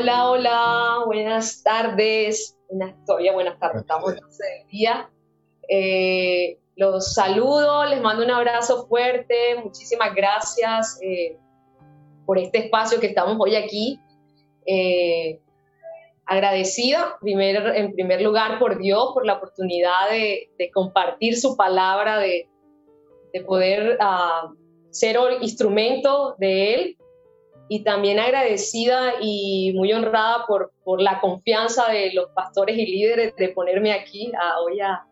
Hola, hola, buenas tardes. todavía buenas tardes, estamos en el día. Eh, los saludo, les mando un abrazo fuerte. Muchísimas gracias eh, por este espacio que estamos hoy aquí. Eh, agradecida, en primer lugar, por Dios, por la oportunidad de, compartir su palabra, de, poder uh, ser instrumento de Él y también agradecida y muy honrada por, por la confianza de los pastores y líderes de ponerme aquí a, hoy a,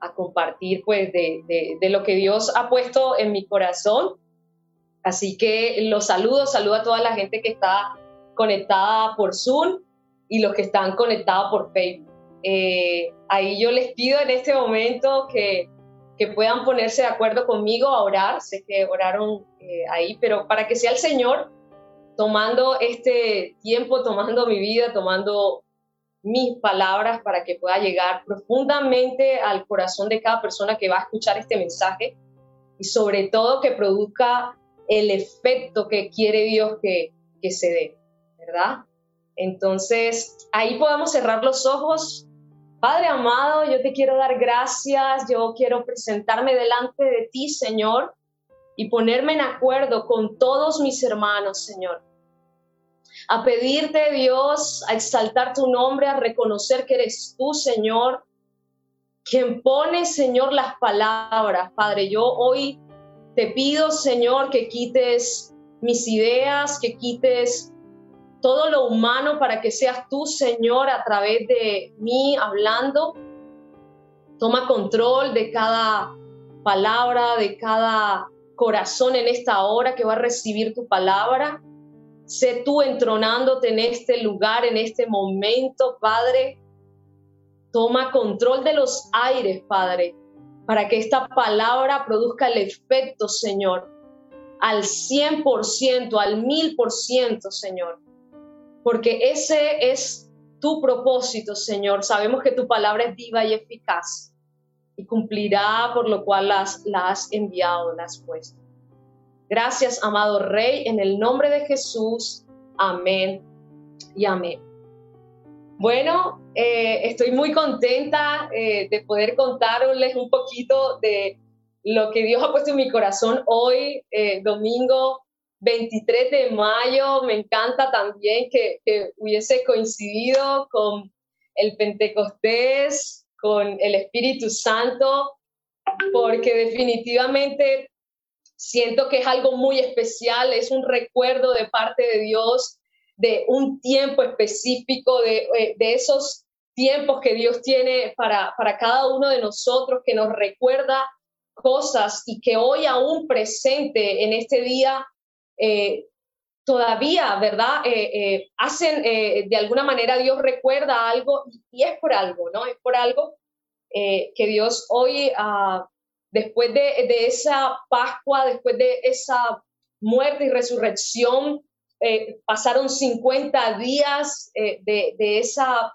a compartir pues de, de, de, lo que Dios ha puesto en mi corazón. Así que los saludo, saludo a toda la gente que está conectada por Zoom y los que están conectados por Facebook. Eh, ahí yo les pido en este momento que, que, puedan ponerse de acuerdo conmigo a orar. Sé que oraron eh, ahí, pero para que sea el Señor tomando este tiempo, tomando mi vida, tomando mis palabras para que pueda llegar profundamente al corazón de cada persona que va a escuchar este mensaje y sobre todo que produzca el efecto que quiere Dios que, que se dé, ¿verdad? Entonces, ahí podemos cerrar los ojos. Padre amado, yo te quiero dar gracias, yo quiero presentarme delante de ti, Señor, y ponerme en acuerdo con todos mis hermanos, Señor. A pedirte, Dios, a exaltar tu nombre, a reconocer que eres tú, Señor, quien pone, Señor, las palabras. Padre, yo hoy te pido, Señor, que quites mis ideas, que quites todo lo humano para que seas tú, Señor, a través de mí hablando. Toma control de cada palabra, de cada corazón en esta hora que va a recibir tu palabra. Sé tú entronándote en este lugar, en este momento, Padre. Toma control de los aires, Padre, para que esta palabra produzca el efecto, Señor, al 100%, al 1000%, Señor. Porque ese es tu propósito, Señor. Sabemos que tu palabra es viva y eficaz y cumplirá por lo cual las, la has enviado, la has puesto. Gracias, amado Rey, en el nombre de Jesús. Amén y amén. Bueno, eh, estoy muy contenta eh, de poder contarles un poquito de lo que Dios ha puesto en mi corazón hoy, eh, domingo 23 de mayo. Me encanta también que, que hubiese coincidido con el Pentecostés, con el Espíritu Santo, porque definitivamente siento que es algo muy especial, es un recuerdo de parte de Dios de un tiempo específico, de, eh, de esos tiempos que Dios tiene para, para cada uno de nosotros, que nos recuerda cosas y que hoy aún presente en este día, eh, todavía, ¿verdad? Eh, hacen, de alguna manera Dios recuerda algo y es por algo, ¿no? Es por algo que Dios hoy uh, después de, esa Pascua, después de esa muerte y resurrección, eh, pasaron 50 días eh, de, esa,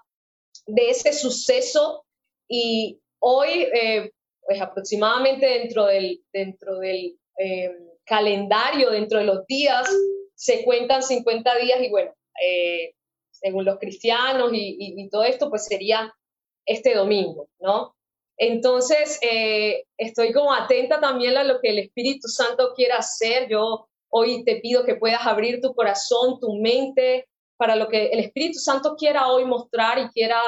de ese suceso y hoy, eh, pues aproximadamente dentro del, dentro del calendario, dentro de los días, se cuentan 50 días y bueno, según los cristianos y, y todo esto, pues sería este domingo, ¿no? Entonces, eh, estoy como atenta también a lo que el Espíritu Santo quiera hacer. Yo hoy te pido que puedas abrir tu corazón, tu mente, para lo que el Espíritu Santo quiera hoy mostrar y quiera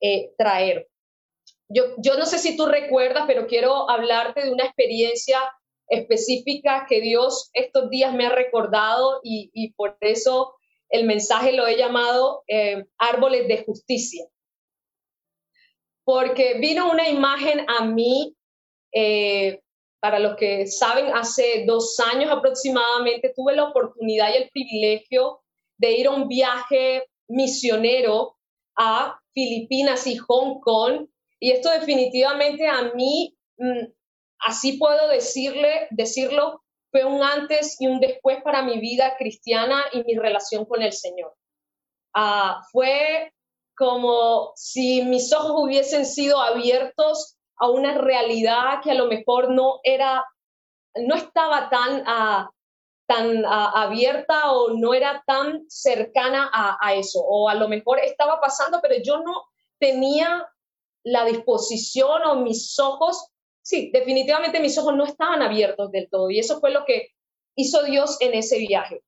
eh, traer. Yo, yo no sé si tú recuerdas, pero quiero hablarte de una experiencia específica que Dios estos días me ha recordado y, por eso el mensaje lo he llamado eh, árboles de justicia porque vino una imagen a mí, eh, para los que saben, hace dos años aproximadamente tuve la oportunidad y el privilegio de ir a un viaje misionero a Filipinas y Hong Kong. Y esto definitivamente a mí, mm, así puedo decirle, decirlo, fue un antes y un después para mi vida cristiana y mi relación con el Señor. Ah, fue como si mis ojos hubiesen sido abiertos a una realidad que a lo mejor no era, no estaba tan, uh, tan abierta o no era tan cercana a eso, o a lo mejor estaba pasando, pero yo no tenía la disposición o mis ojos, sí, definitivamente mis ojos no estaban abiertos del todo, y eso fue lo que hizo Dios en ese viaje.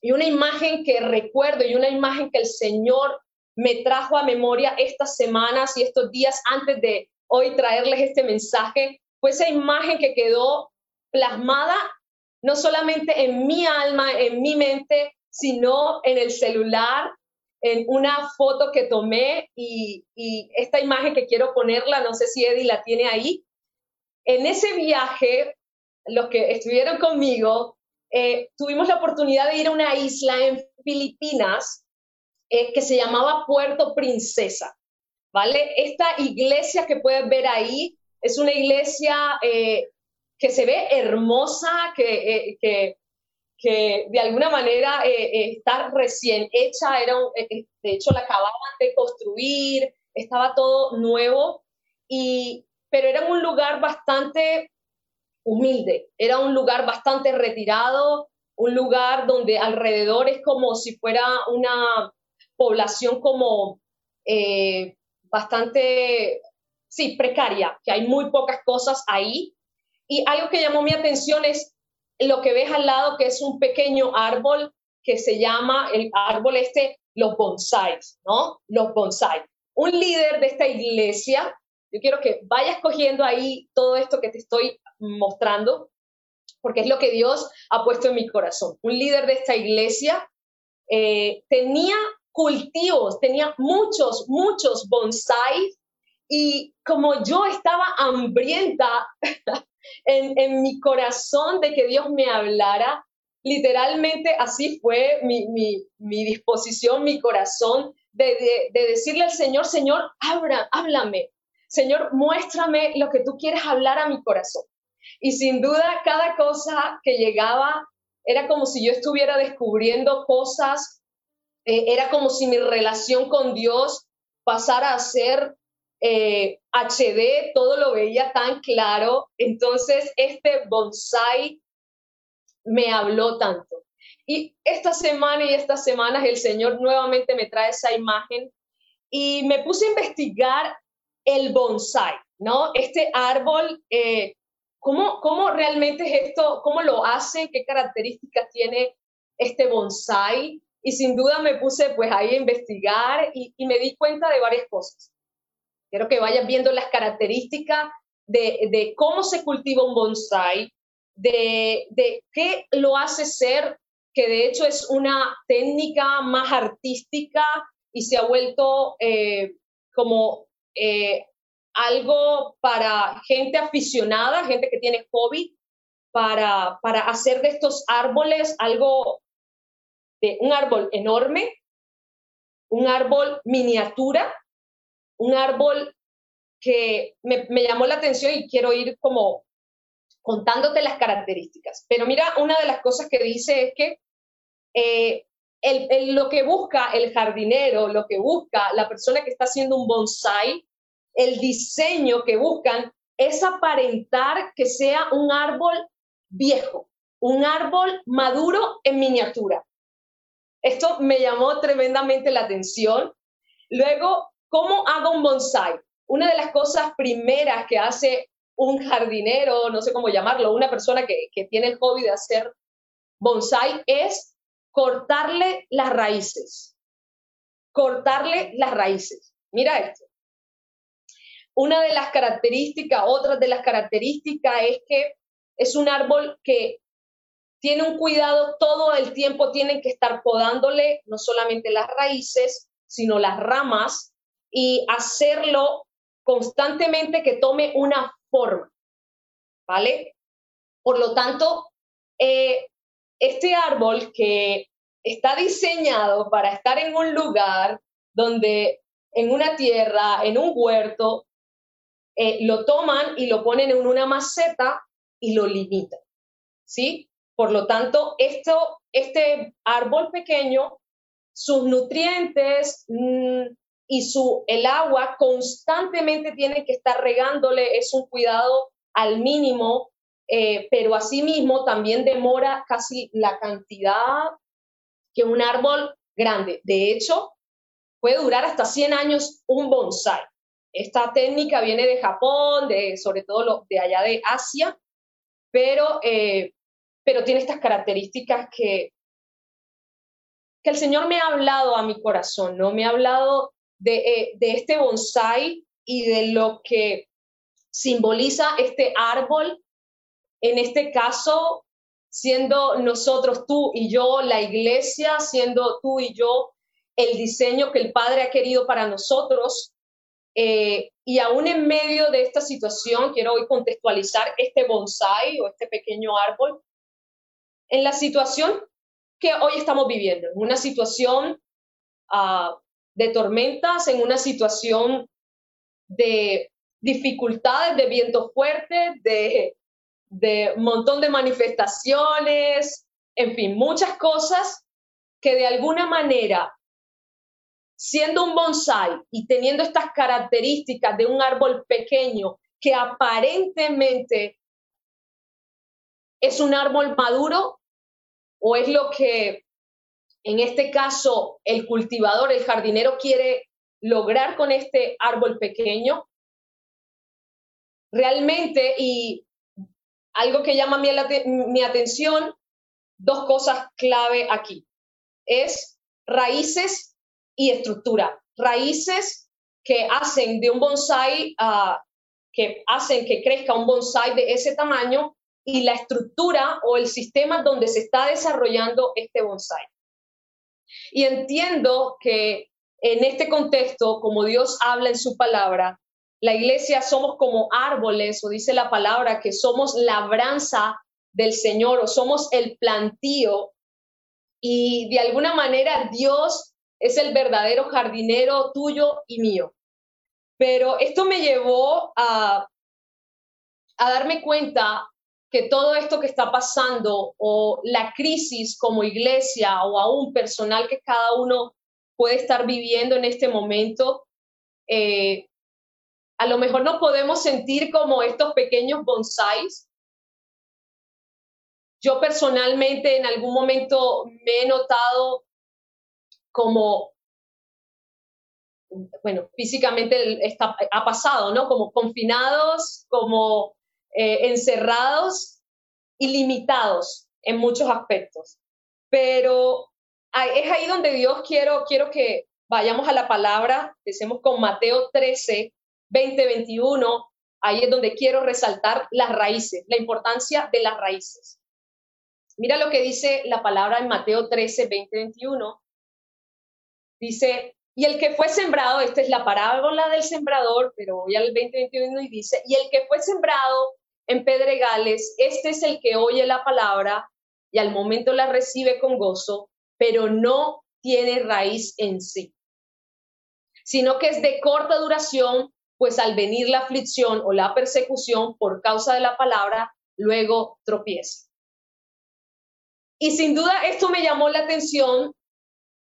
Y una imagen que recuerdo y una imagen que el Señor me trajo a memoria estas semanas y estos días antes de hoy traerles este mensaje, fue esa imagen que quedó plasmada no solamente en mi alma, en mi mente, sino en el celular, en una foto que tomé y, esta imagen que quiero ponerla, no sé si Eddie la tiene ahí. En ese viaje, los que estuvieron conmigo, eh, tuvimos la oportunidad de ir a una isla en Filipinas eh, que se llamaba Puerto Princesa, ¿vale? Esta iglesia que puedes ver ahí es una iglesia eh, que se ve hermosa, que, que, que de alguna manera está recién hecha, era de hecho la acababan de construir, estaba todo nuevo, y, pero era un lugar bastante humilde, era un lugar bastante retirado, un lugar donde alrededor es como si fuera una población como eh, bastante, sí, precaria, que hay muy pocas cosas ahí. Y algo que llamó mi atención es lo que ves al lado, que es un pequeño árbol que se llama el árbol este, los bonsais, ¿no? Los bonsai. Un líder de esta iglesia, yo quiero que vayas cogiendo ahí todo esto que te estoy mostrando, porque es lo que Dios ha puesto en mi corazón. Un líder de esta iglesia eh, tenía cultivos, tenía muchos, muchos bonsai y como yo estaba hambrienta en, mi corazón de que Dios me hablara, literalmente así fue mi, disposición, mi corazón, de, decirle al Señor, Señor, abra, háblame, Señor, muéstrame lo que tú quieres hablar a mi corazón. Y sin duda, cada cosa que llegaba era como si yo estuviera descubriendo cosas eh, era como si mi relación con Dios pasara a ser eh, HD, todo lo veía tan claro. Entonces, este bonsai me habló tanto. Y esta semana y estas semanas el Señor nuevamente me trae esa imagen y me puse a investigar el bonsai, ¿no? Este árbol, eh, ¿cómo, ¿cómo, realmente es esto? ¿Cómo lo hace? ¿Qué características tiene este bonsai? Y sin duda me puse pues ahí a investigar y, me di cuenta de varias cosas. Quiero que vayas viendo las características de, cómo se cultiva un bonsai, de, qué lo hace ser, que de hecho es una técnica más artística y se ha vuelto eh, como eh, algo para gente aficionada, gente que tiene hobby, para, para hacer de estos árboles algo de un árbol enorme, un árbol miniatura, un árbol que me, llamó la atención y quiero ir como contándote las características. Pero mira, una de las cosas que dice es que eh, lo que busca el jardinero, lo que busca la persona que está haciendo un bonsai, el diseño que buscan es aparentar que sea un árbol viejo, un árbol maduro en miniatura. Esto me llamó tremendamente la atención. Luego, ¿cómo hago un bonsai? Una de las cosas primeras que hace un jardinero, no sé cómo llamarlo, una persona que, tiene el hobby de hacer bonsai es cortarle las raíces. Cortarle las raíces. Mira esto. Una de las características, otra de las características es que es un árbol que tiene un cuidado todo el tiempo, tienen que estar podándole no solamente las raíces, sino las ramas y hacerlo constantemente que tome una forma, ¿vale? Por lo tanto, eh, este árbol que está diseñado para estar en un lugar donde en una tierra, en un huerto, eh, lo toman y lo ponen en una maceta y lo limitan, ¿sí? Por lo tanto, esto, este árbol pequeño, sus nutrientes mm, y su, el agua constantemente tienen que estar regándole, es un cuidado al mínimo eh, pero asimismo también demora casi la cantidad que un árbol grande. De hecho, puede durar hasta 100 años un bonsai. Esta técnica viene de Japón, de, sobre todo de allá de Asia, pero, eh, pero tiene estas características que, que el Señor me ha hablado a mi corazón, ¿no? Me ha hablado de, eh, de este bonsai y de lo que simboliza este árbol, en este caso, siendo nosotros tú y yo, la iglesia, siendo tú y yo el diseño que el Padre ha querido para nosotros. Eh, y aún en medio de esta situación, quiero hoy contextualizar este bonsai o este pequeño árbol en la situación que hoy estamos viviendo, en una situación uh, de tormentas, en una situación de dificultades, de vientos fuertes, de, de montón de manifestaciones, en fin, muchas cosas que de alguna manera, siendo un bonsai y teniendo estas características de un árbol pequeño que aparentemente es un árbol maduro o es lo que en este caso el cultivador, el jardinero quiere lograr con este árbol pequeño. Realmente, y algo que llama mi, mi atención, dos cosas clave aquí. Es raíces y estructura. Raíces que hacen de un bonsai, uh, que hacen que crezca un bonsai de ese tamaño y la estructura o el sistema donde se está desarrollando este bonsai. Y entiendo que en este contexto, como Dios habla en su palabra, la iglesia somos como árboles, o dice la palabra, que somos labranza del Señor, o somos el plantío, y de alguna manera Dios es el verdadero jardinero tuyo y mío. Pero esto me llevó a, darme cuenta que todo esto que está pasando o la crisis como iglesia o aún personal que cada uno puede estar viviendo en este momento, eh, a lo mejor nos podemos sentir como estos pequeños bonsáis. Yo personalmente en algún momento me he notado como, bueno, físicamente está, ha pasado, ¿no? Como confinados, como eh, encerrados y limitados en muchos aspectos. Pero es ahí donde Dios quiero, quiero que vayamos a la palabra, empecemos con Mateo 13, 20, 21, ahí es donde quiero resaltar las raíces, la importancia de las raíces. Mira lo que dice la palabra en Mateo 13, 20, 21. Dice, y el que fue sembrado, esta es la parábola del sembrador, pero voy al 20, 21 y dice, y el que fue sembrado en pedregales, este es el que oye la palabra y al momento la recibe con gozo, pero no tiene raíz en sí, sino que es de corta duración, pues al venir la aflicción o la persecución por causa de la palabra, luego tropieza. Y sin duda esto me llamó la atención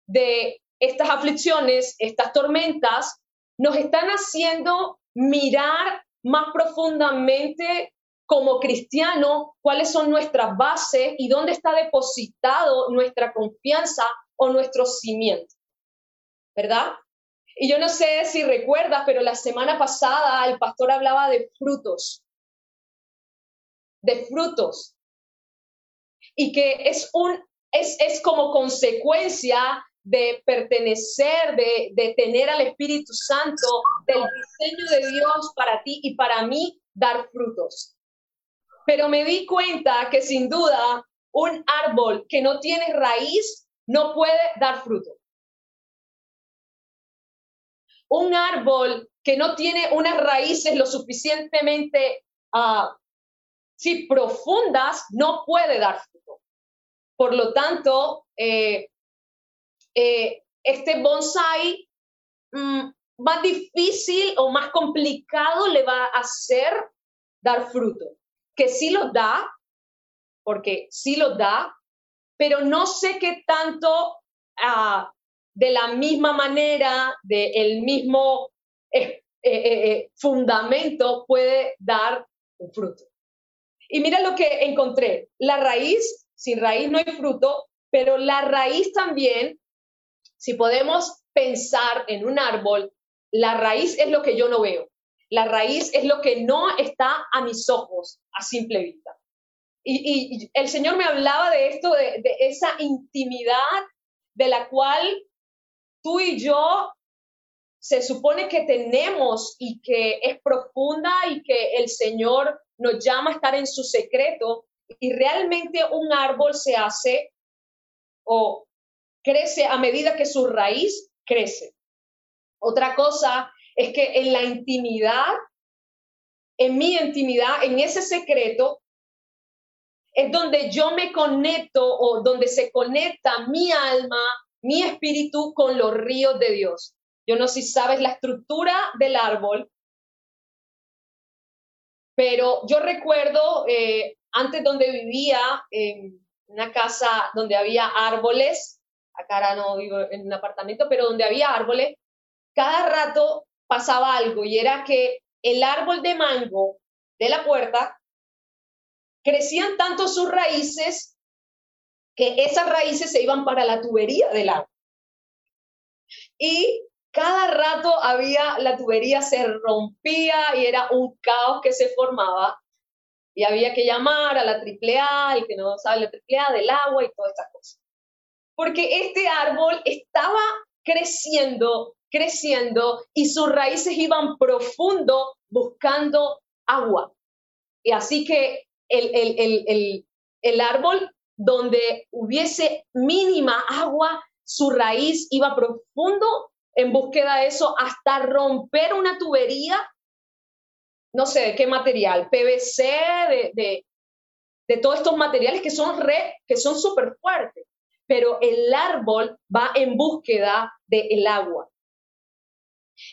de estas aflicciones, estas tormentas, nos están haciendo mirar más profundamente como cristiano cuáles son nuestras bases y dónde está depositado nuestra confianza o nuestro cimiento. ¿Verdad? Y yo no sé si recuerdas, pero la semana pasada el pastor hablaba de frutos, de frutos, y que es, un, es, es como consecuencia de pertenecer, de, de tener al Espíritu Santo, del diseño de Dios para ti y para mí, dar frutos. Pero me di cuenta que sin duda un árbol que no tiene raíz no puede dar fruto un árbol que no tiene unas raíces lo suficientemente uh, profundas no puede dar fruto. Por lo tanto, eh, eh, este bonsai mm, más difícil o más complicado le va a hacer dar fruto. Que sí lo da, porque sí lo da, pero no sé qué tanto uh, de la misma manera, del mismo eh, eh, eh, fundamento, puede dar un fruto. Y mira lo que encontré. La raíz, sin raíz no hay fruto, pero la raíz también, si podemos pensar en un árbol, la raíz es lo que yo no veo. La raíz es lo que no está a mis ojos a simple vista. Y, el Señor me hablaba de esto, de, de esa intimidad de la cual tú y yo se supone que tenemos y que es profunda y que el Señor nos llama a estar en su secreto y realmente un árbol se hace o crece a medida que su raíz crece. Otra cosa es que en la intimidad, en mi intimidad, en ese secreto, es donde yo me conecto o donde se conecta mi alma, mi espíritu con los ríos de Dios. Yo no sé si sabes la estructura del árbol, pero yo recuerdo eh, antes donde vivía en una casa donde había árboles, acá ahora no vivo en un apartamento, pero donde había árboles, cada rato pasaba algo y era que el árbol de mango de la puerta crecían tanto sus raíces que esas raíces se iban para la tubería del árbol. Y cada rato había, la tubería se rompía y era un caos que se formaba y había que llamar a la AAA, el que no sabe la AAA, del agua y todas estas cosas. Porque este árbol estaba creciendo, creciendo y sus raíces iban profundo buscando agua. Y así que el, el, el, el árbol donde hubiese mínima agua, su raíz iba profundo en búsqueda de eso hasta romper una tubería, no sé de qué material, PVC, de, de, de todos estos materiales que son re, que son súper fuertes, pero el árbol va en búsqueda del agua.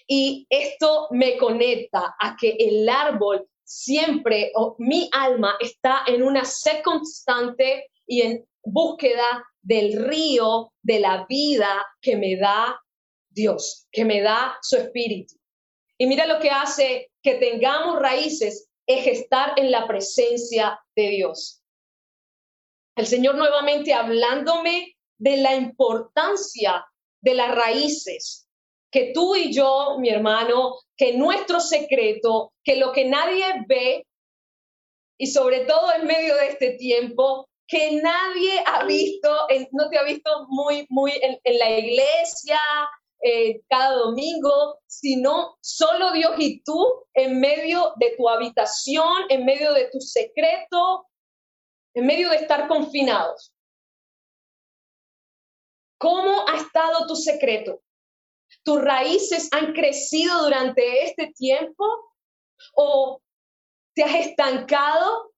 Y esto me conecta a que el árbol siempre, o mi alma está en una sed constante y en búsqueda del río de la vida que me da Dios, que me da su espíritu. Y mira lo que hace que tengamos raíces, es estar en la presencia de Dios. El Señor nuevamente hablándome de la importancia de las raíces, que tú y yo, mi hermano, que nuestro secreto, que lo que nadie ve, y sobre todo en medio de este tiempo, que nadie ha visto, no te ha visto muy, muy en la iglesia, eh, cada domingo, sino solo Dios y tú en medio de tu habitación, en medio de tu secreto, en medio de estar confinados. ¿Cómo ha estado tu secreto? ¿Tus raíces han crecido durante este tiempo? ¿O te has estancado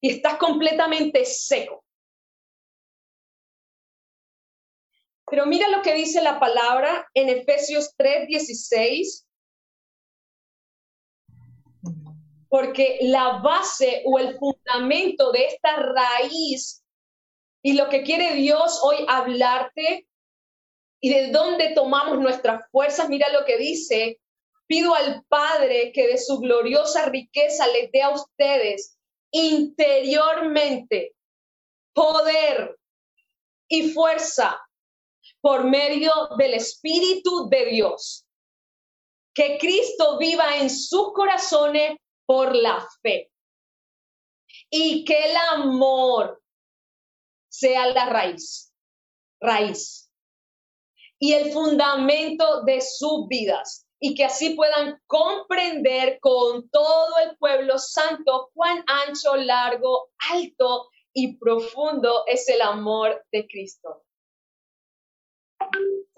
y estás completamente seco? Pero mira lo que dice la palabra en Efesios 3:16. Porque la base o el fundamento de esta raíz y lo que quiere Dios hoy hablarte y de dónde tomamos nuestras fuerzas, mira lo que dice, pido al Padre que de su gloriosa riqueza les dé a ustedes interiormente poder y fuerza por medio del Espíritu de Dios. Que Cristo viva en sus corazones por la fe. Y que el amor sea la raíz, raíz. Y el fundamento de sus vidas. Y que así puedan comprender con todo el pueblo santo cuán ancho, largo, alto y profundo es el amor de Cristo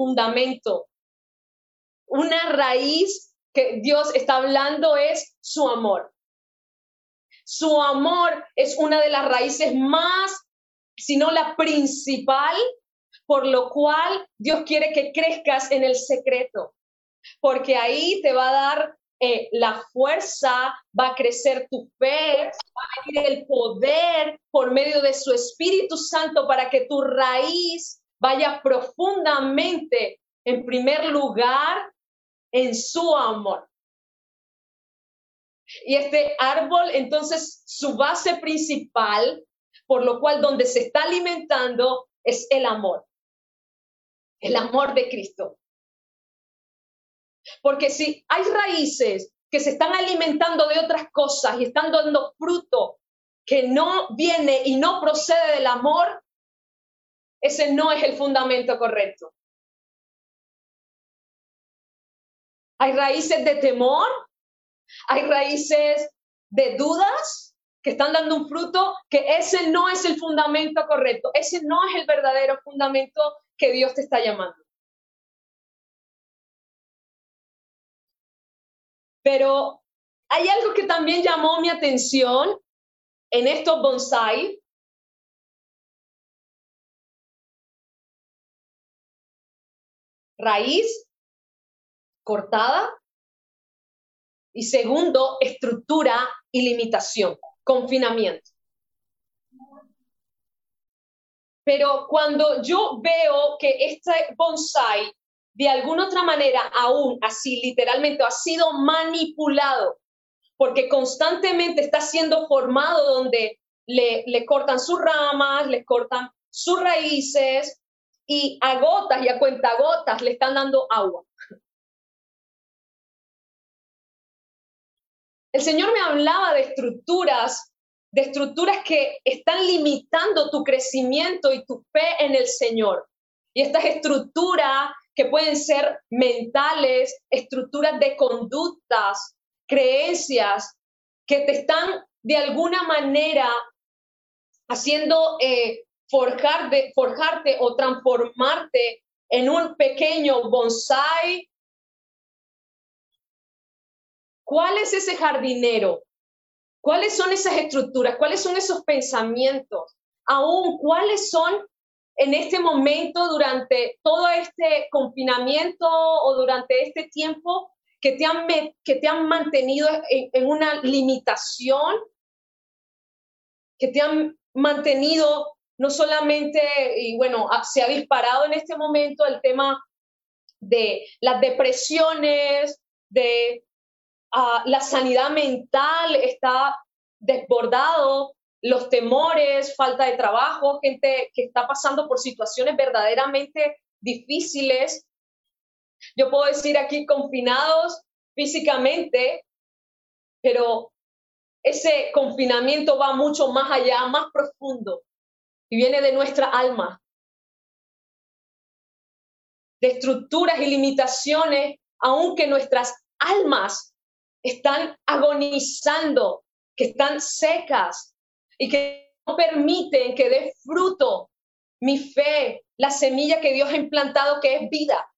fundamento, una raíz que Dios está hablando es su amor. Su amor es una de las raíces más, si no la principal, por lo cual Dios quiere que crezcas en el secreto, porque ahí te va a dar eh, la fuerza, va a crecer tu fe, va a venir el poder por medio de su Espíritu Santo para que tu raíz vaya profundamente, en primer lugar, en su amor. Y este árbol, entonces, su base principal, por lo cual donde se está alimentando es el amor. El amor de Cristo. Porque si hay raíces que se están alimentando de otras cosas y están dando fruto que no viene y no procede del amor, ese no es el fundamento correcto. Hay raíces de temor, hay raíces de dudas que están dando un fruto, que ese no es el fundamento correcto, ese no es el verdadero fundamento que Dios te está llamando. Pero hay algo que también llamó mi atención en estos bonsai. Raíz cortada. Y segundo, estructura y limitación, confinamiento. Pero cuando yo veo que este bonsai de alguna otra manera aún así literalmente ha sido manipulado porque constantemente está siendo formado donde le, cortan sus ramas, le cortan sus raíces y a gotas y a cuentagotas le están dando agua. El Señor me hablaba de estructuras, de estructuras que están limitando tu crecimiento y tu fe en el Señor. Y estas estructuras que pueden ser mentales, estructuras de conductas, creencias que te están de alguna manera haciendo eh, forjarte o transformarte en un pequeño bonsai. ¿Cuál es ese jardinero? ¿Cuáles son esas estructuras? ¿Cuáles son esos pensamientos? Aún, ¿cuáles son en este momento, durante todo este confinamiento o durante este tiempo, que te han, que te han mantenido en, una limitación, que te han mantenido no solamente, y bueno, se ha disparado en este momento el tema de las depresiones, de ah, la sanidad mental está desbordado, los temores, falta de trabajo, gente que está pasando por situaciones verdaderamente difíciles. Yo puedo decir aquí confinados físicamente, pero ese confinamiento va mucho más allá, más profundo, y viene de nuestra alma, de estructuras y limitaciones, aunque nuestras almas están agonizando, que están secas, y que no permiten que dé fruto mi fe, la semilla que Dios ha implantado que es vida.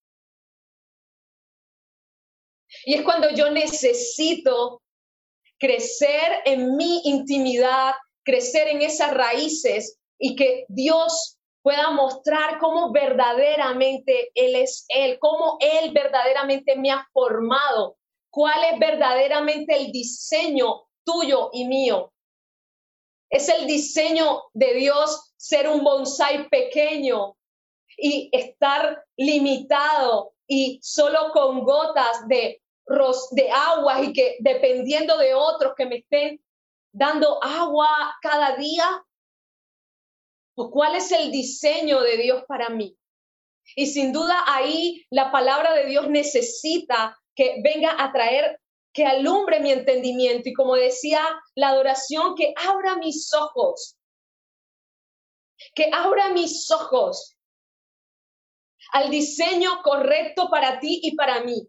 Y es cuando yo necesito crecer en mi intimidad, crecer en esas raíces y que Dios pueda mostrar cómo verdaderamente Él es Él, cómo Él verdaderamente me ha formado, cuál es verdaderamente el diseño tuyo y mío. Es el diseño de Dios ser un bonsai pequeño y estar limitado y solo con gotas de, de agua y que dependiendo de otros que me estén dando agua cada día. ¿O cuál es el diseño de Dios para mí? Y sin duda ahí la palabra de Dios necesita que venga a traer que alumbre mi entendimiento. Y como decía la adoración, que abra mis ojos, que abra mis ojos al diseño correcto para ti y para mí,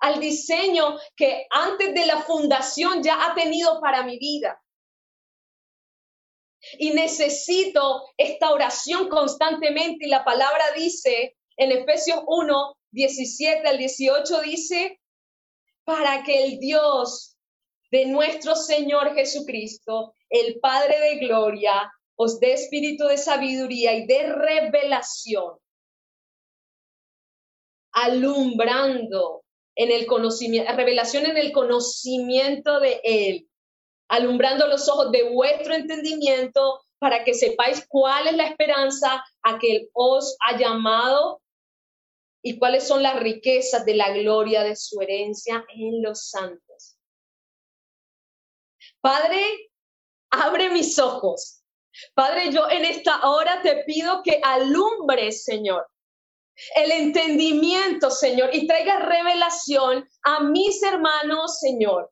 al diseño que antes de la fundación ya ha tenido para mi vida. Y necesito esta oración constantemente. Y la palabra dice en Efesios 1, 17 al 18 dice, para que el Dios de nuestro Señor Jesucristo, el Padre de Gloria, os dé espíritu de sabiduría y de revelación, alumbrando en el conocimiento, revelación en el conocimiento de Él, alumbrando los ojos de vuestro entendimiento para que sepáis cuál es la esperanza a que Él os ha llamado y cuáles son las riquezas de la gloria de su herencia en los santos. Padre, abre mis ojos. Padre, yo en esta hora te pido que alumbres, Señor, el entendimiento, Señor, y traiga revelación a mis hermanos, Señor,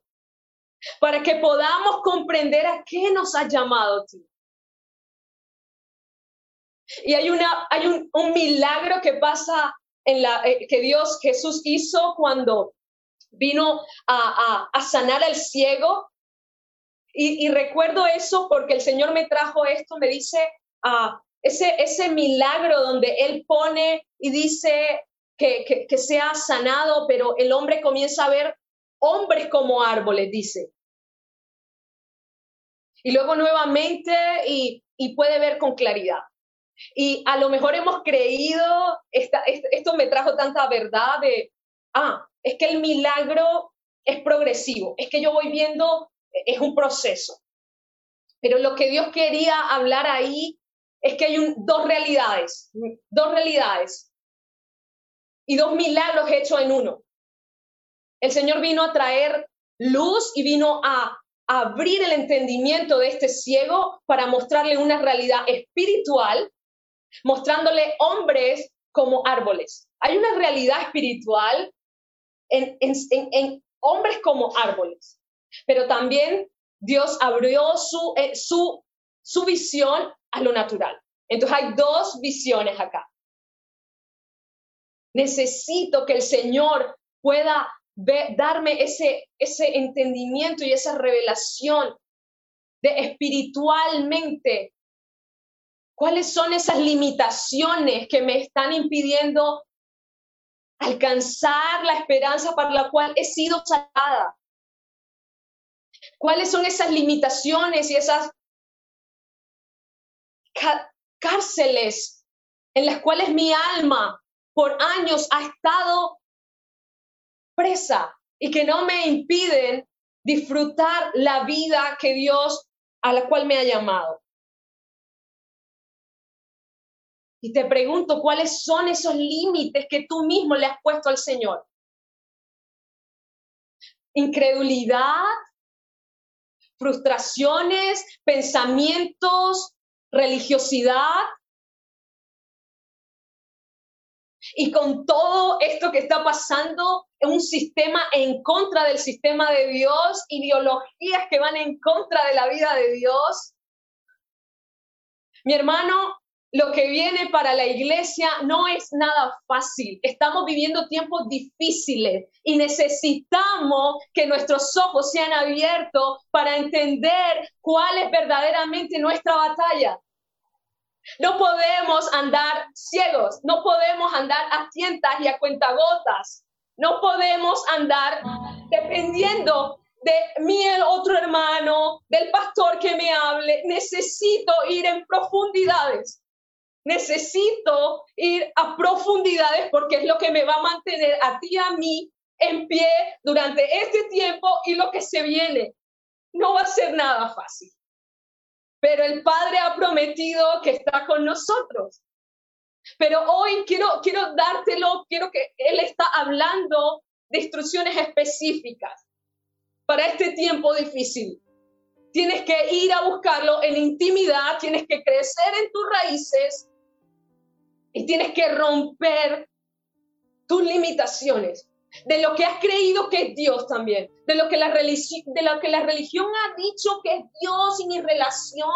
para que podamos comprender a qué nos ha llamado tú. Y hay, una, hay un, un milagro que pasa en la, eh, que Dios, Jesús hizo cuando vino a, a, sanar al ciego. Y, recuerdo eso porque el Señor me trajo esto, me dice, a ese, ese milagro donde Él pone y dice que, que, que sea sanado, pero el hombre comienza a ver hombres como árboles, dice. Y luego nuevamente y, y puede ver con claridad. Y a lo mejor hemos creído, esta, esto me trajo tanta verdad de, ah, es que el milagro es progresivo, es que yo voy viendo, es un proceso. Pero lo que Dios quería hablar ahí es que hay un, dos realidades, dos realidades y dos milagros hechos en uno. El Señor vino a traer luz y vino a abrir el entendimiento de este ciego para mostrarle una realidad espiritual mostrándole hombres como árboles. Hay una realidad espiritual en, en, hombres como árboles, pero también Dios abrió su, eh, su, su visión a lo natural. Entonces hay dos visiones acá. Necesito que el Señor pueda darme ese, ese entendimiento y esa revelación de espiritualmente ¿Cuáles son esas limitaciones que me están impidiendo alcanzar la esperanza para la cual he sido salada? ¿Cuáles son esas limitaciones y esas cárceles en las cuales mi alma por años ha estado presa y que no me impiden disfrutar la vida que Dios a la cual me ha llamado? Y te pregunto, ¿cuáles son esos límites que tú mismo le has puesto al Señor? Incredulidad, frustraciones, pensamientos, religiosidad. Y con todo esto que está pasando, un sistema en contra del sistema de Dios, ideologías que van en contra de la vida de Dios. Mi hermano, lo que viene para la iglesia no es nada fácil. Estamos viviendo tiempos difíciles y necesitamos que nuestros ojos sean abiertos para entender cuál es verdaderamente nuestra batalla. No podemos andar ciegos, no podemos andar a tientas y a cuentagotas, no podemos andar dependiendo de mi otro hermano, del pastor que me hable. Necesito ir en profundidades necesito ir a profundidades porque es lo que me va a mantener a ti y a mí en pie durante este tiempo y lo que se viene. No va a ser nada fácil. Pero el Padre ha prometido que está con nosotros. Pero hoy quiero, quiero dártelo, quiero que Él está hablando de instrucciones específicas para este tiempo difícil. Tienes que ir a buscarlo en intimidad, tienes que crecer en tus raíces y tienes que romper tus limitaciones de lo que has creído que es Dios también, de lo que la, religión ha dicho que es Dios y mi relación,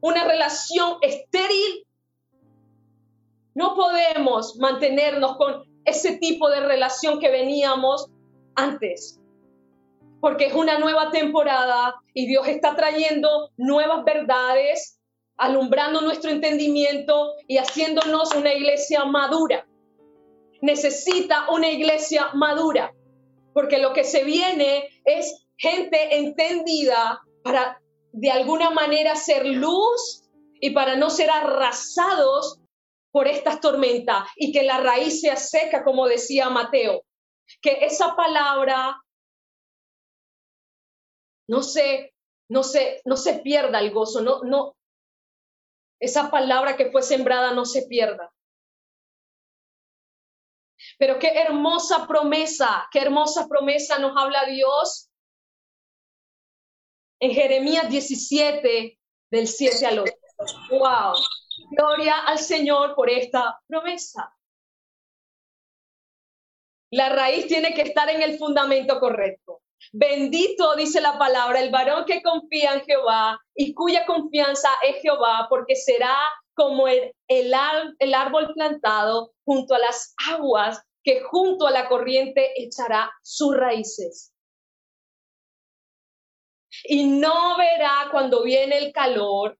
una relación estéril. No podemos mantenernos con ese tipo de relación que veníamos antes, porque es una nueva temporada y Dios está trayendo nuevas verdades alumbrando nuestro entendimiento y haciéndonos una iglesia madura. Necesita una iglesia madura, porque lo que se viene es gente entendida para de alguna manera ser luz y para no ser arrasados por estas tormentas y que la raíz sea seca, como decía Mateo. Que esa palabra no se, no se, no se pierda el gozo, no, no, esa palabra que fue sembrada no se pierda. Pero qué hermosa promesa, qué hermosa promesa nos habla Dios en Jeremías 17, del 7 al 8. ¡Wow! Gloria al Señor por esta promesa. La raíz tiene que estar en el fundamento correcto. Bendito, dice la palabra, el varón que confía en Jehová y cuya confianza es Jehová, porque será como el, el, el árbol plantado junto a las aguas, que junto a la corriente echará sus raíces. Y no verá cuando viene el calor,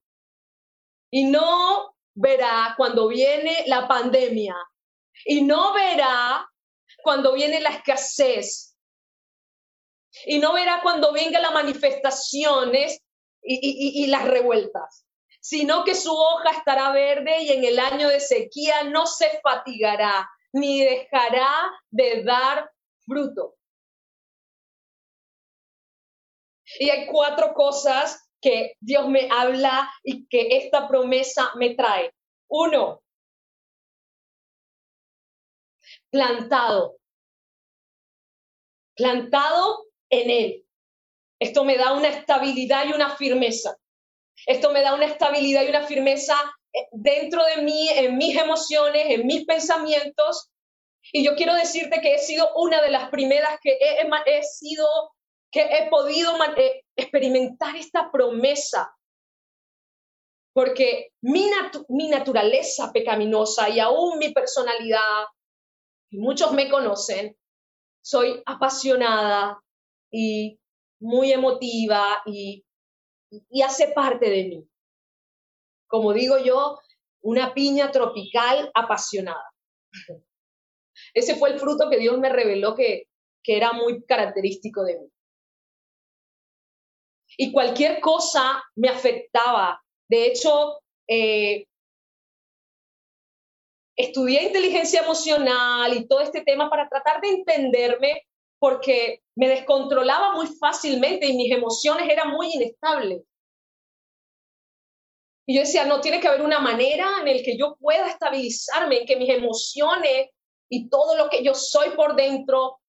y no verá cuando viene la pandemia, y no verá cuando viene la escasez, y no verá cuando vengan las manifestaciones y, y, las revueltas, sino que su hoja estará verde y en el año de sequía no se fatigará ni dejará de dar fruto. Y hay cuatro cosas que Dios me habla y que esta promesa me trae. Uno, plantado. Plantado en Él. Esto me da una estabilidad y una firmeza. Esto me da una estabilidad y una firmeza eh, dentro de mí, en mis emociones, en mis pensamientos. Y yo quiero decirte que he sido una de las primeras que he, sido, que he podido eh, experimentar esta promesa. Porque mi, mi naturaleza pecaminosa y aún mi personalidad, y muchos me conocen, soy apasionada y muy emotiva y, y hace parte de mí. Como digo yo, una piña tropical apasionada. Ese fue el fruto que Dios me reveló que, que era muy característico de mí. Y cualquier cosa me afectaba. De hecho, eh, estudié inteligencia emocional y todo este tema para tratar de entenderme porque me descontrolaba muy fácilmente y mis emociones eran muy inestables. Y yo decía, no, tiene que haber una manera en el que yo pueda estabilizarme, en que mis emociones y todo lo que yo soy por dentro,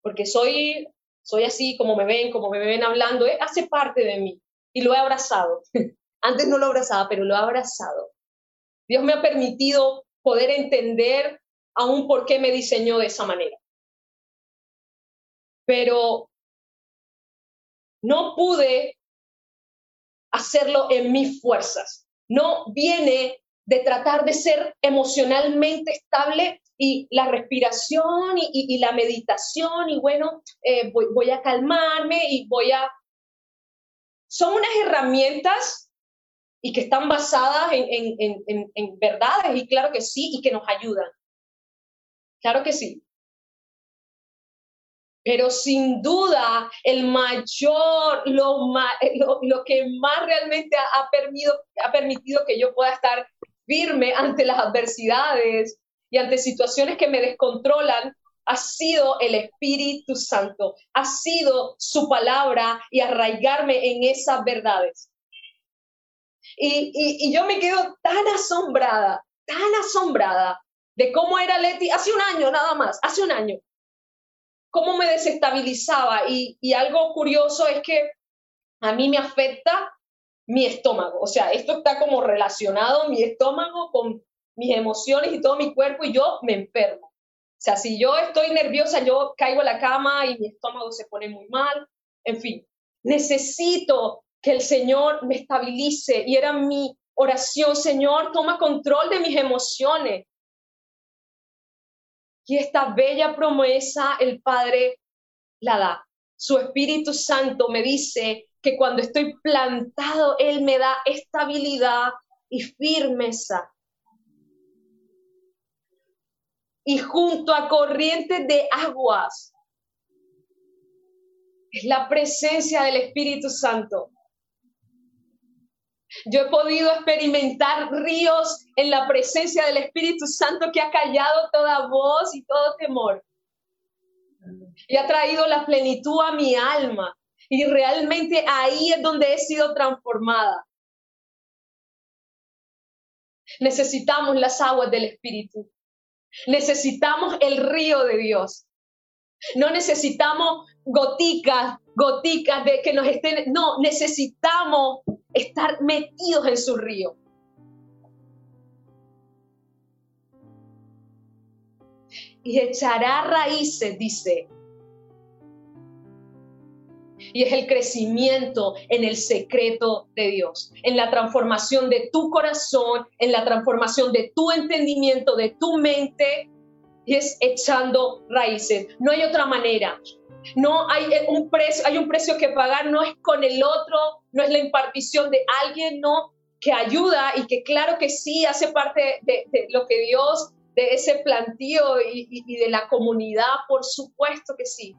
porque soy, soy así como me ven, como me ven hablando, eh, hace parte de mí y lo he abrazado. Antes no lo abrazaba, pero lo he abrazado. Dios me ha permitido poder entender aún por qué me diseñó de esa manera. Pero no pude hacerlo en mis fuerzas. No viene de tratar de ser emocionalmente estable y la respiración y, la meditación y bueno, eh, voy, a calmarme y voy a... Son unas herramientas y que están basadas en verdades y claro que sí y que nos ayudan. Claro que sí. Pero sin duda, el mayor, lo, lo, que más realmente ha, permitido, ha permitido que yo pueda estar firme ante las adversidades y ante situaciones que me descontrolan ha sido el Espíritu Santo, ha sido su palabra y arraigarme en esas verdades. Y, y, yo me quedo tan asombrada, tan asombrada de cómo era Leti hace un año nada más, hace un año cómo me desestabilizaba. Y, algo curioso es que a mí me afecta mi estómago. O sea, esto está como relacionado mi estómago con mis emociones y todo mi cuerpo y yo me enfermo. O sea, si yo estoy nerviosa, yo caigo a la cama y mi estómago se pone muy mal. En fin, necesito que el Señor me estabilice y era mi oración, Señor, toma control de mis emociones. Y esta bella promesa el Padre la da. Su Espíritu Santo me dice que cuando estoy plantado, Él me da estabilidad y firmeza. Y junto a corrientes de aguas es la presencia del Espíritu Santo. Yo he podido experimentar ríos en la presencia del Espíritu Santo que ha callado toda voz y todo temor. Y ha traído la plenitud a mi alma. Y realmente ahí es donde he sido transformada. Necesitamos las aguas del Espíritu. Necesitamos el río de Dios. No necesitamos goticas, goticas de que nos estén, no, necesitamos estar metidos en su río. Y echará raíces, dice, y es el crecimiento en el secreto de Dios, en la transformación de tu corazón, en la transformación de tu entendimiento, de tu mente, y es echando raíces. No hay otra manera. No hay un precio, hay un precio que pagar, no es con el otro, no es la impartición de alguien, no, que ayuda y que claro que sí hace parte de, lo que Dios, de ese plantío y de la comunidad, por supuesto que sí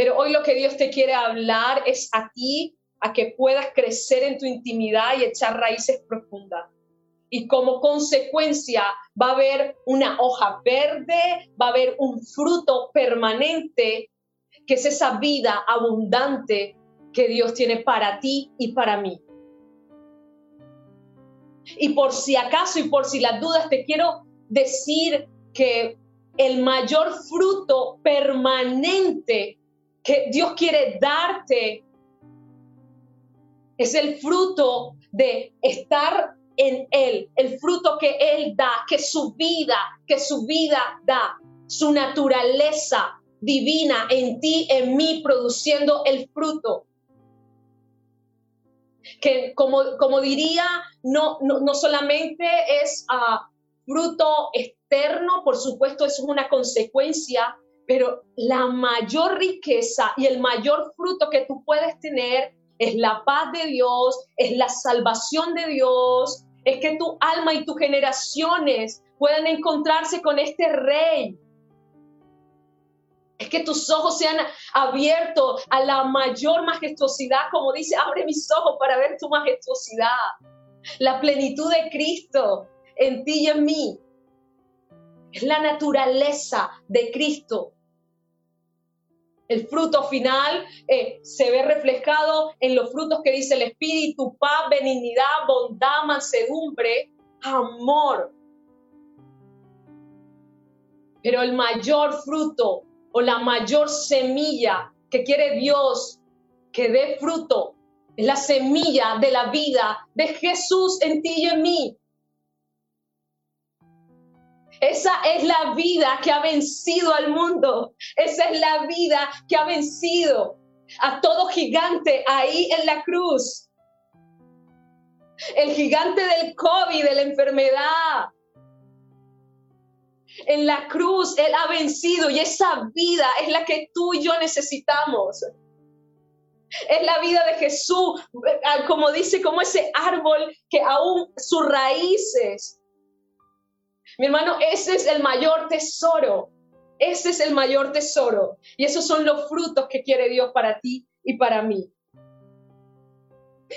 pero hoy lo que Dios te quiere hablar es a ti, a que puedas crecer en tu intimidad y echar raíces profundas. Y como consecuencia va a haber una hoja verde, va a haber un fruto permanente, que es esa vida abundante que Dios tiene para ti y para mí. Y por si acaso y por si las dudas, te quiero decir que el mayor fruto permanente que Dios quiere darte es el fruto de estar en Él, el fruto que Él da, que su vida, que su vida da, su naturaleza divina en ti, en mí, produciendo el fruto. Que como, como diría, no, no, solamente es uh, fruto externo, por supuesto, es una consecuencia pero la mayor riqueza y el mayor fruto que tú puedes tener es la paz de Dios, es la salvación de Dios, es que tu alma y tus generaciones puedan encontrarse con este rey. Es que tus ojos sean abiertos a la mayor majestuosidad, como dice, abre mis ojos para ver tu majestuosidad, la plenitud de Cristo en ti y en mí. Es la naturaleza de Cristo el fruto final eh, se ve reflejado en los frutos que dice el Espíritu, paz, benignidad, bondad, mansedumbre, amor. Pero el mayor fruto o la mayor semilla que quiere Dios que dé fruto es la semilla de la vida de Jesús en ti y en mí. Esa es la vida que ha vencido al mundo. Esa es la vida que ha vencido a todo gigante ahí en la cruz. El gigante del COVID, de la enfermedad. En la cruz Él ha vencido y esa vida es la que tú y yo necesitamos. Es la vida de Jesús, como dice, como ese árbol que aún sus raíces mi hermano, ese es el mayor tesoro. Ese es el mayor tesoro. Y esos son los frutos que quiere Dios para ti y para mí.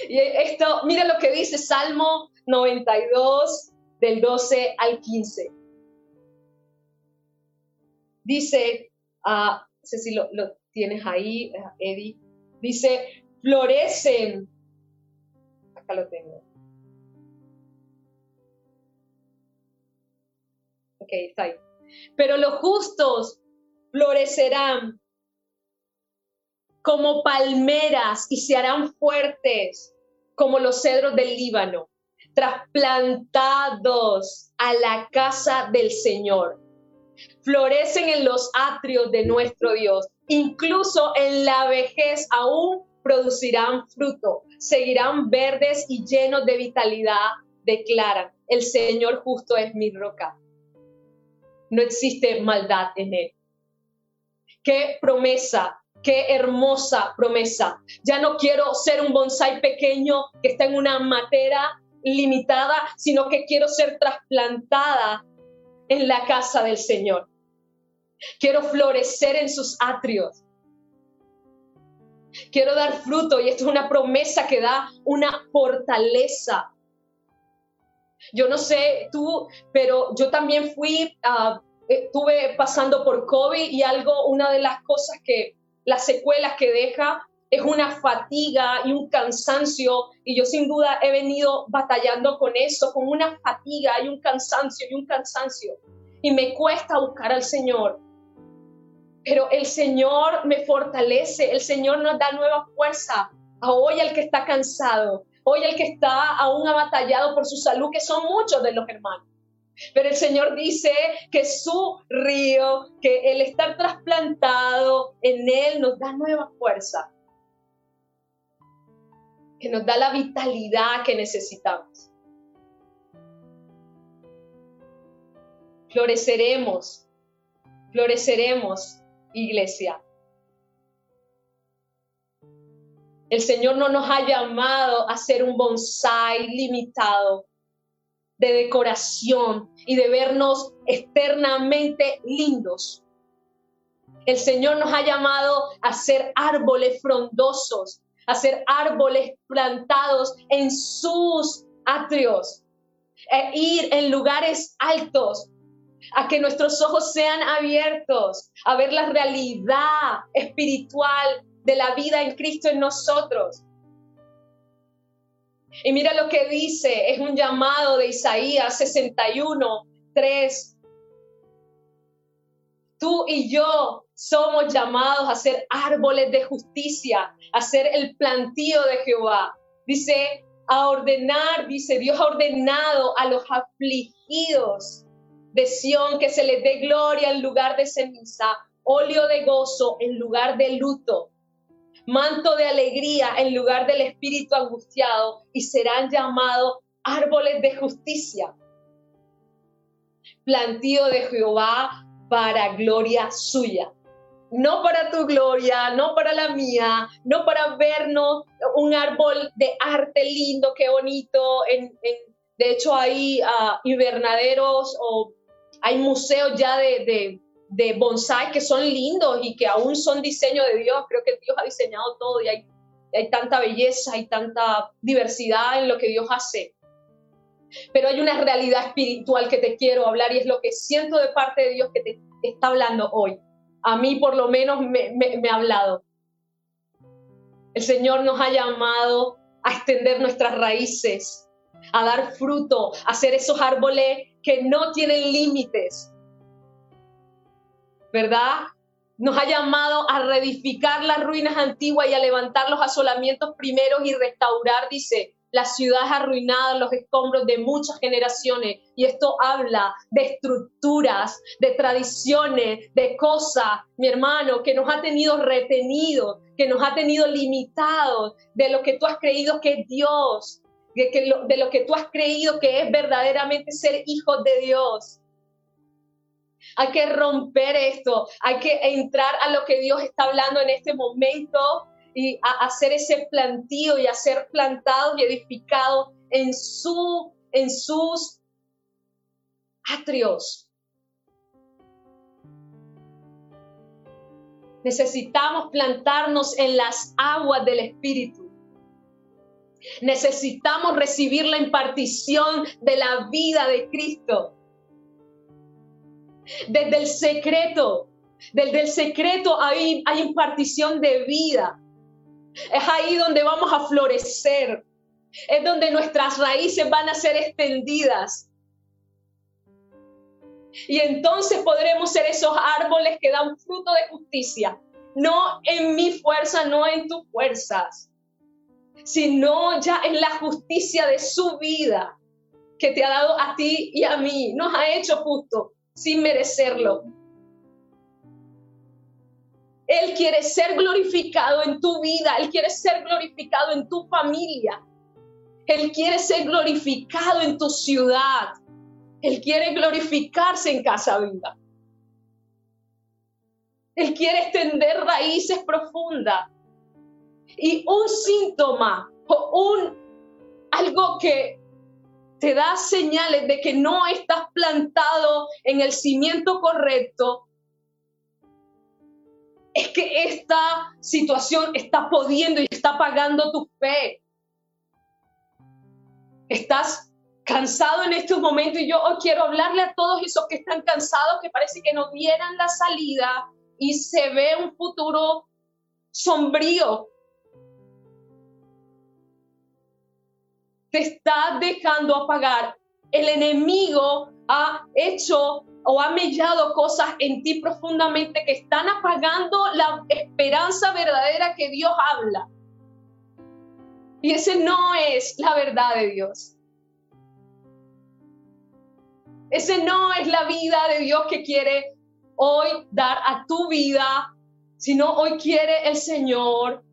Y esto, mira lo que dice Salmo 92, del 12 al 15. Dice, uh, no sé si lo, lo tienes ahí, Eddie, dice, florecen, acá lo tengo, Pero los justos florecerán como palmeras y se harán fuertes como los cedros del Líbano, trasplantados a la casa del Señor. Florecen en los atrios de nuestro Dios. Incluso en la vejez aún producirán fruto, seguirán verdes y llenos de vitalidad, declaran, el Señor justo es mi roca no existe maldad en él. Qué promesa, qué hermosa promesa. Ya no quiero ser un bonsai pequeño que está en una matera limitada, sino que quiero ser trasplantada en la casa del Señor. Quiero florecer en sus atrios. Quiero dar fruto y esto es una promesa que da una fortaleza yo no sé tú, pero yo también fui, uh, estuve pasando por COVID y algo, una de las cosas que, las secuelas que deja es una fatiga y un cansancio, y yo sin duda he venido batallando con eso, con una fatiga y un cansancio y un cansancio, y me cuesta buscar al Señor. Pero el Señor me fortalece, el Señor nos da nueva fuerza. A hoy el que está cansado, hoy el que está aún abatallado por su salud, que son muchos de los hermanos. Pero el Señor dice que su río, que el estar trasplantado en Él nos da nueva fuerza, que nos da la vitalidad que necesitamos. Floreceremos, floreceremos, iglesia. El Señor no nos ha llamado a ser un bonsai limitado de decoración y de vernos externamente lindos. El Señor nos ha llamado a ser árboles frondosos, a ser árboles plantados en sus atrios, e ir en lugares altos, a que nuestros ojos sean abiertos, a ver la realidad espiritual de la vida en Cristo en nosotros. Y mira lo que dice, es un llamado de Isaías 61, 3. Tú y yo somos llamados a ser árboles de justicia, a ser el plantío de Jehová. Dice, a ordenar, dice, Dios ha ordenado a los afligidos de Sión que se les dé gloria en lugar de ceniza, óleo de gozo en lugar de luto manto de alegría en lugar del espíritu angustiado y serán llamados árboles de justicia. Plantío de Jehová para gloria suya. No para tu gloria, no para la mía, no para vernos un árbol de arte lindo, qué bonito. de hecho, hay uh, invernaderos o hay museos ya de bonsai que son lindos y que aún son diseño de Dios. Creo que Dios ha diseñado todo y hay, hay tanta belleza y tanta diversidad en lo que Dios hace. Pero hay una realidad espiritual que te quiero hablar y es lo que siento de parte de Dios que te está hablando hoy. A mí por lo menos me, me ha hablado. El Señor nos ha llamado a extender nuestras raíces, a dar fruto, a ser esos árboles que no tienen límites, ¿verdad? Nos ha llamado a reedificar las ruinas antiguas y a levantar los asolamientos primeros y restaurar, dice, las ciudades arruinadas, los escombros de muchas generaciones. Y esto habla de estructuras, de tradiciones, de cosas, mi hermano, que nos ha tenido retenidos, que nos ha tenido limitados de lo que tú has creído que es Dios, de, que de lo que tú has creído que es verdaderamente ser hijo de Dios. Hay que romper esto, hay que entrar a lo que Dios está hablando en este momento y hacer ese plantío y a ser plantado y edificado en, su, en sus atrios. Necesitamos plantarnos en las aguas del Espíritu. Necesitamos recibir la impartición de la vida de Cristo desde el secreto. Desde el secreto hay, hay impartición de vida. Es ahí donde vamos a florecer. Es donde nuestras raíces van a ser extendidas. Y entonces podremos ser esos árboles que dan fruto de justicia. No en mi fuerza, no en tus fuerzas, sino ya en la justicia de su vida que te ha dado a ti y a mí. Nos ha hecho justo sin merecerlo. Él quiere ser glorificado en tu vida, Él quiere ser glorificado en tu familia, Él quiere ser glorificado en tu ciudad, Él quiere glorificarse en Casa Viva. Él quiere extender raíces profundas. Y un síntoma o un algo que te da señales de que no estás plantado en el cimiento correcto, es que esta situación está pudiendo y está pagando tu fe. Estás cansado en estos momentos y yo quiero hablarle a todos esos que están cansados, que parece que no vieran la salida y se ve un futuro sombrío, te está dejando apagar. El enemigo ha hecho o ha mellado cosas en ti profundamente que están apagando la esperanza verdadera que Dios habla. Y ese no es la verdad de Dios. Ese no es la vida de Dios que quiere hoy dar a tu vida, sino hoy quiere el Señor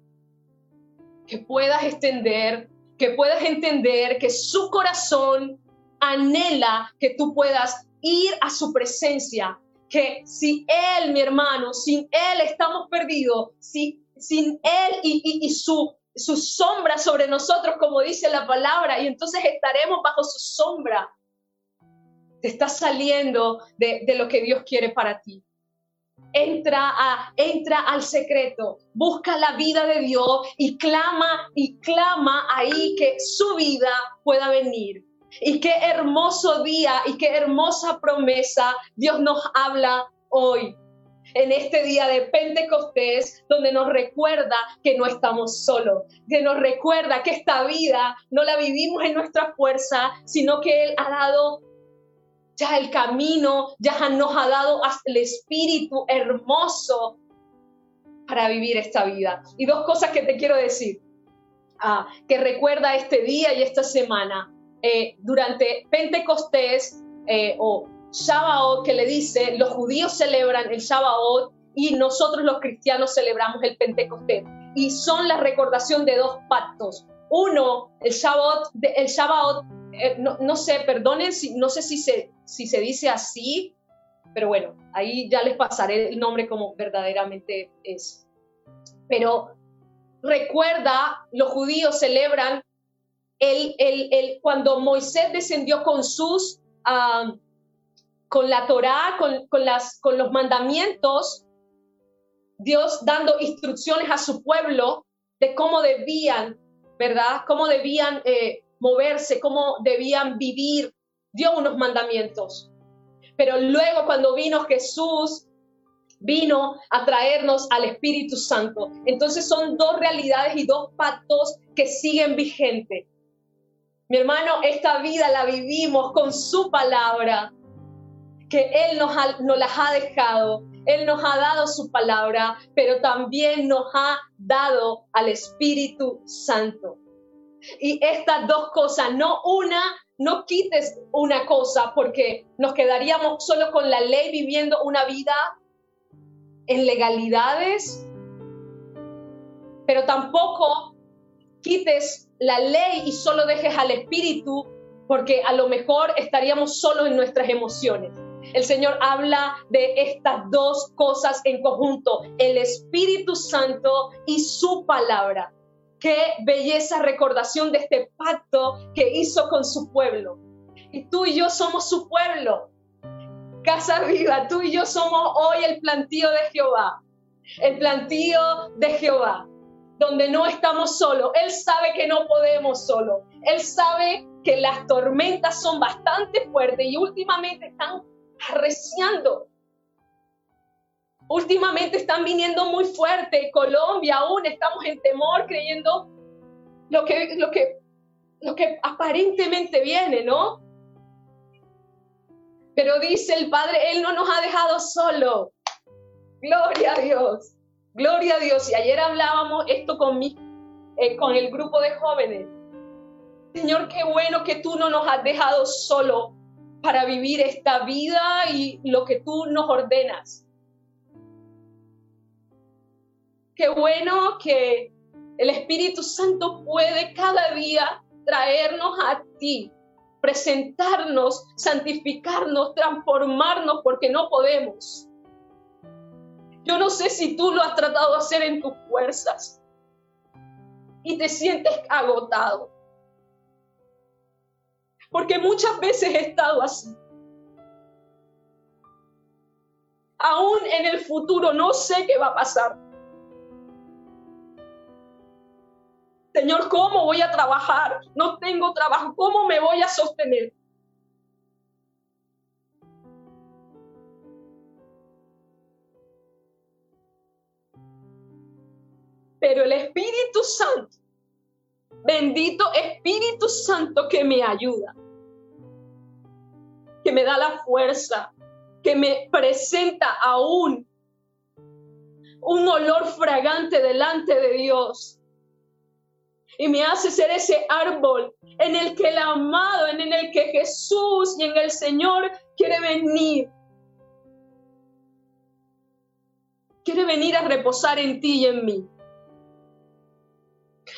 que puedas extender, que puedas entender que su corazón anhela que tú puedas ir a su presencia, que si Él, mi hermano, sin Él estamos perdidos, si, sin Él y, su, su sombra sobre nosotros, como dice la palabra, y entonces estaremos bajo su sombra. Te estás saliendo de lo que Dios quiere para ti. Entra, entra al secreto, busca la vida de Dios y clama y clama ahí que su vida pueda venir y qué hermoso día y qué hermosa promesa Dios nos habla hoy. En este día de Pentecostés, donde nos recuerda que no estamos solos, que nos recuerda que esta vida no la vivimos en nuestra fuerza, sino que Él ha dado ya el camino, ya nos ha dado el espíritu hermoso para vivir esta vida. Y dos cosas que te quiero decir, ah, que recuerda este día y esta semana. Eh, durante Pentecostés eh, o Shabbat, que le dice, los judíos celebran el Shabbat y nosotros los cristianos celebramos el Pentecostés. Y son la recordación de dos pactos. Uno, el Shabbat, el Shabbat eh, no, sé, perdonen, si, no sé si se, si se dice así, pero bueno, ahí ya les pasaré el nombre como verdaderamente es. Pero recuerda, los judíos celebran el, cuando Moisés descendió con sus, con la Torá, con, las, con los mandamientos, Dios dando instrucciones a su pueblo de cómo debían, ¿verdad? Cómo debían eh, moverse, cómo debían vivir. Dio unos mandamientos. Pero luego cuando vino Jesús, vino a traernos al Espíritu Santo. Entonces son dos realidades y dos pactos que siguen vigentes. Mi hermano, esta vida la vivimos con su palabra, que Él nos, nos las ha dejado. Él nos ha dado su palabra, pero también nos ha dado al Espíritu Santo. Y estas dos cosas, no una, no quites una cosa porque nos quedaríamos solo con la ley viviendo una vida en legalidades, pero tampoco quites la ley y solo dejes al espíritu, porque a lo mejor estaríamos solo en nuestras emociones. El Señor habla de estas dos cosas en conjunto, el Espíritu Santo y su palabra. Qué belleza recordación de este pacto que hizo con su pueblo. Y tú y yo somos su pueblo. Casa Viva, tú y yo somos hoy el plantío de Jehová. El plantío de Jehová donde no estamos solos. Él sabe que no podemos solo. Él sabe que las tormentas son bastante fuertes y últimamente están arreciando. Últimamente están viniendo muy fuerte. Colombia aún estamos en temor creyendo lo que, lo que, lo que aparentemente viene, ¿no? Pero dice el Padre, Él no nos ha dejado solo. Gloria a Dios. Gloria a Dios. Y ayer hablábamos esto con, mi, eh, con el grupo de jóvenes. Señor, qué bueno que tú no nos has dejado solo para vivir esta vida y lo que tú nos ordenas. Qué bueno que el Espíritu Santo puede cada día traernos a ti, presentarnos, santificarnos, transformarnos, porque no podemos. Yo no sé si tú lo has tratado de hacer en tus fuerzas y te sientes agotado. Porque muchas veces he estado así. Aún en el futuro no sé qué va a pasar. Señor, ¿cómo voy a trabajar? No tengo trabajo. ¿Cómo me voy a sostener? pero el Espíritu Santo, bendito Espíritu Santo que me ayuda, que me da la fuerza, que me presenta aún un olor fragante delante de Dios. Y me hace ser ese árbol en el que el amado, en el que Jesús y en el Señor quiere venir. Quiere venir a reposar en ti y en mí.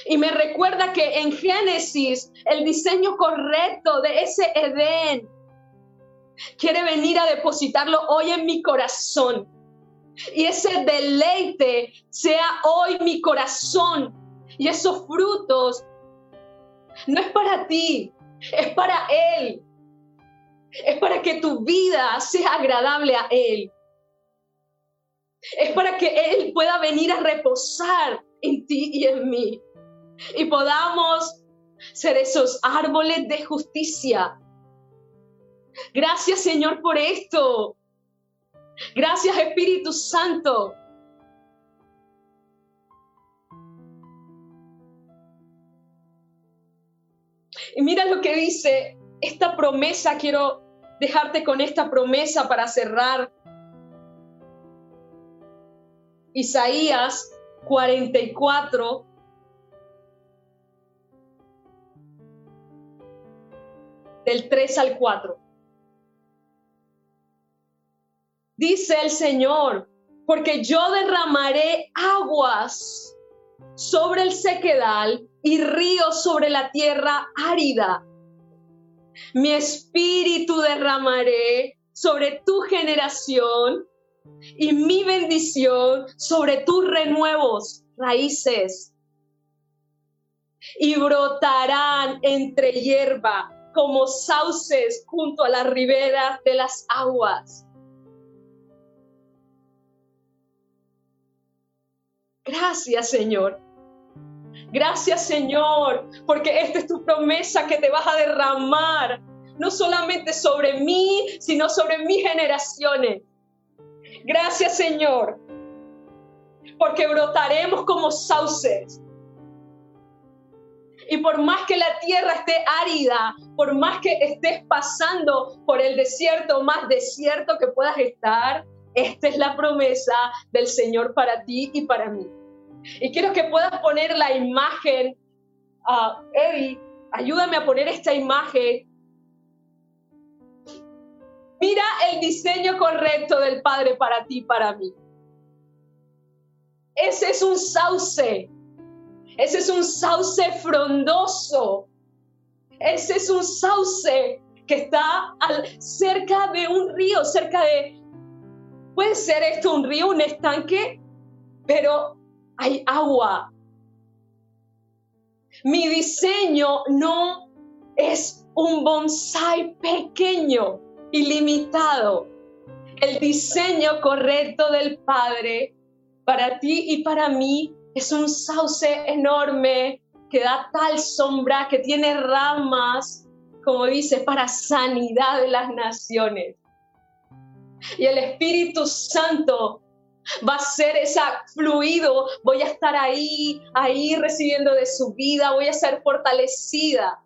Y me recuerda que en Génesis el diseño correcto de ese Edén quiere venir a depositarlo hoy en mi corazón. Y ese deleite sea hoy mi corazón. Y esos frutos no es para ti, es para Él. Es para que tu vida sea agradable a Él. Es para que Él pueda venir a reposar en ti y en mí. Y podamos ser esos árboles de justicia. Gracias Señor por esto. Gracias Espíritu Santo. Y mira lo que dice esta promesa, quiero dejarte con esta promesa para cerrar. Isaías 44, del 3 al 4. Dice el Señor, porque yo derramaré aguas sobre el sequedal y ríos sobre la tierra árida. Mi espíritu derramaré sobre tu generación y mi bendición sobre tus renuevos, raíces. Y brotarán entre hierba como sauces junto a la ribera de las aguas. Gracias, Señor. Gracias, Señor, porque esta es tu promesa que te vas a derramar, no solamente sobre mí, sino sobre mis generaciones. Gracias, Señor, porque brotaremos como sauces. Y por más que la tierra esté árida, por más que estés pasando por el desierto más desierto que puedas estar, esta es la promesa del Señor para ti y para mí. Y quiero que puedas poner la imagen, uh, Eddie, ayúdame a poner esta imagen. Mira el diseño correcto del Padre para ti y para mí. Ese es un sauce. Ese es un sauce frondoso. Ese es un sauce que está cerca de un río, cerca de... Puede ser esto un río, un estanque, pero hay agua. Mi diseño no es un bonsai pequeño y limitado. El diseño correcto del Padre para ti y para mí es un sauce enorme que da tal sombra, que tiene ramas, como dice, para sanidad de las naciones. Y el Espíritu Santo va a ser esa fluido, voy a estar ahí, ahí recibiendo de su vida, voy a ser fortalecida.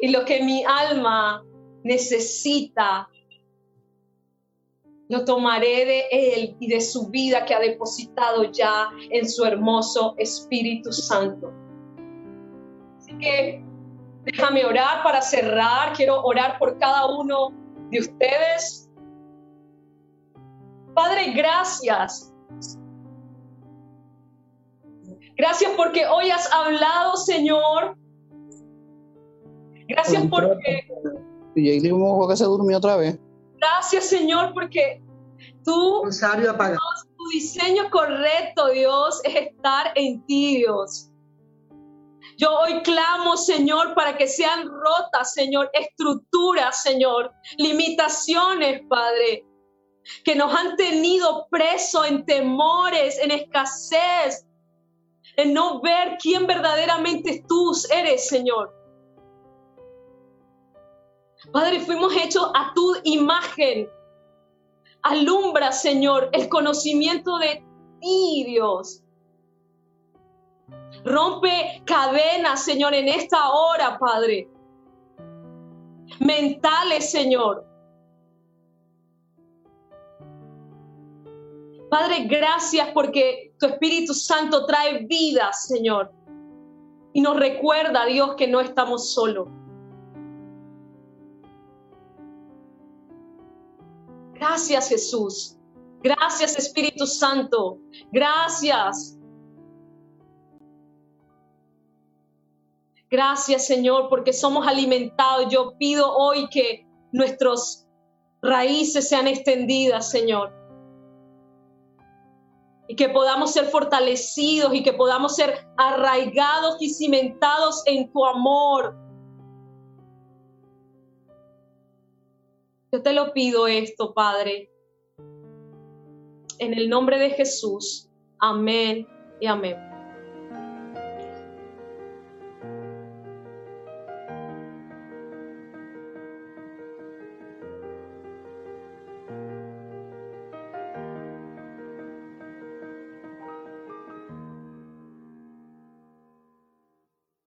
Y lo que mi alma necesita, lo tomaré de Él y de su vida que ha depositado ya en su hermoso Espíritu Santo. Así que déjame orar para cerrar, quiero orar por cada uno de ustedes Padre, gracias. Gracias porque hoy has hablado, Señor. Gracias porque... Y que se durmió otra vez. Gracias, Señor, porque tú, tu diseño correcto, Dios, es estar en ti, Dios. Yo hoy clamo, Señor, para que sean rotas, Señor, estructuras, Señor, limitaciones, Padre, que nos han tenido preso en temores, en escasez, en no ver quién verdaderamente tú eres, Señor. Padre, fuimos hechos a tu imagen. Alumbra, Señor, el conocimiento de ti, Dios. Rompe cadenas, Señor, en esta hora, Padre. Mentales, Señor Padre, gracias porque tu Espíritu Santo trae vida, Señor. Y nos recuerda, Dios, que no estamos solos. Gracias, Jesús. Gracias, Espíritu Santo. Gracias. Gracias, Señor, porque somos alimentados. Yo pido hoy que nuestras raíces sean extendidas, Señor. Y que podamos ser fortalecidos y que podamos ser arraigados y cimentados en tu amor. Yo te lo pido esto, Padre. En el nombre de Jesús. Amén y amén.